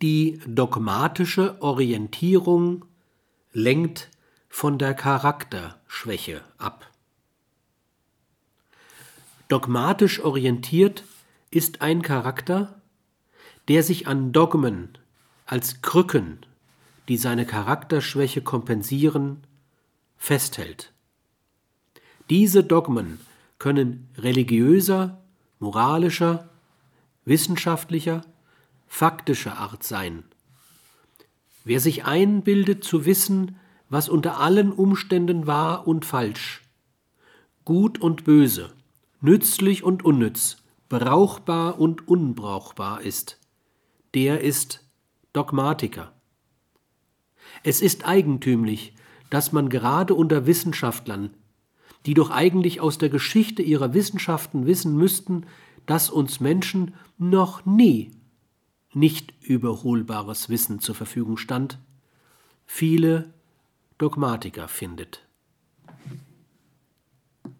Die dogmatische Orientierung lenkt von der Charakterschwäche ab. Dogmatisch orientiert ist ein Charakter, der sich an Dogmen als Krücken, die seine Charakterschwäche kompensieren, festhält. Diese Dogmen können religiöser, moralischer, wissenschaftlicher, faktischer Art sein. Wer sich einbildet zu wissen, was unter allen Umständen wahr und falsch, gut und böse, nützlich und unnütz, brauchbar und unbrauchbar ist, der ist Dogmatiker. Es ist eigentümlich, dass man gerade unter Wissenschaftlern, die doch eigentlich aus der Geschichte ihrer Wissenschaften wissen müssten, dass uns Menschen noch nie nicht überholbares Wissen zur Verfügung stand, viele Dogmatiker findet.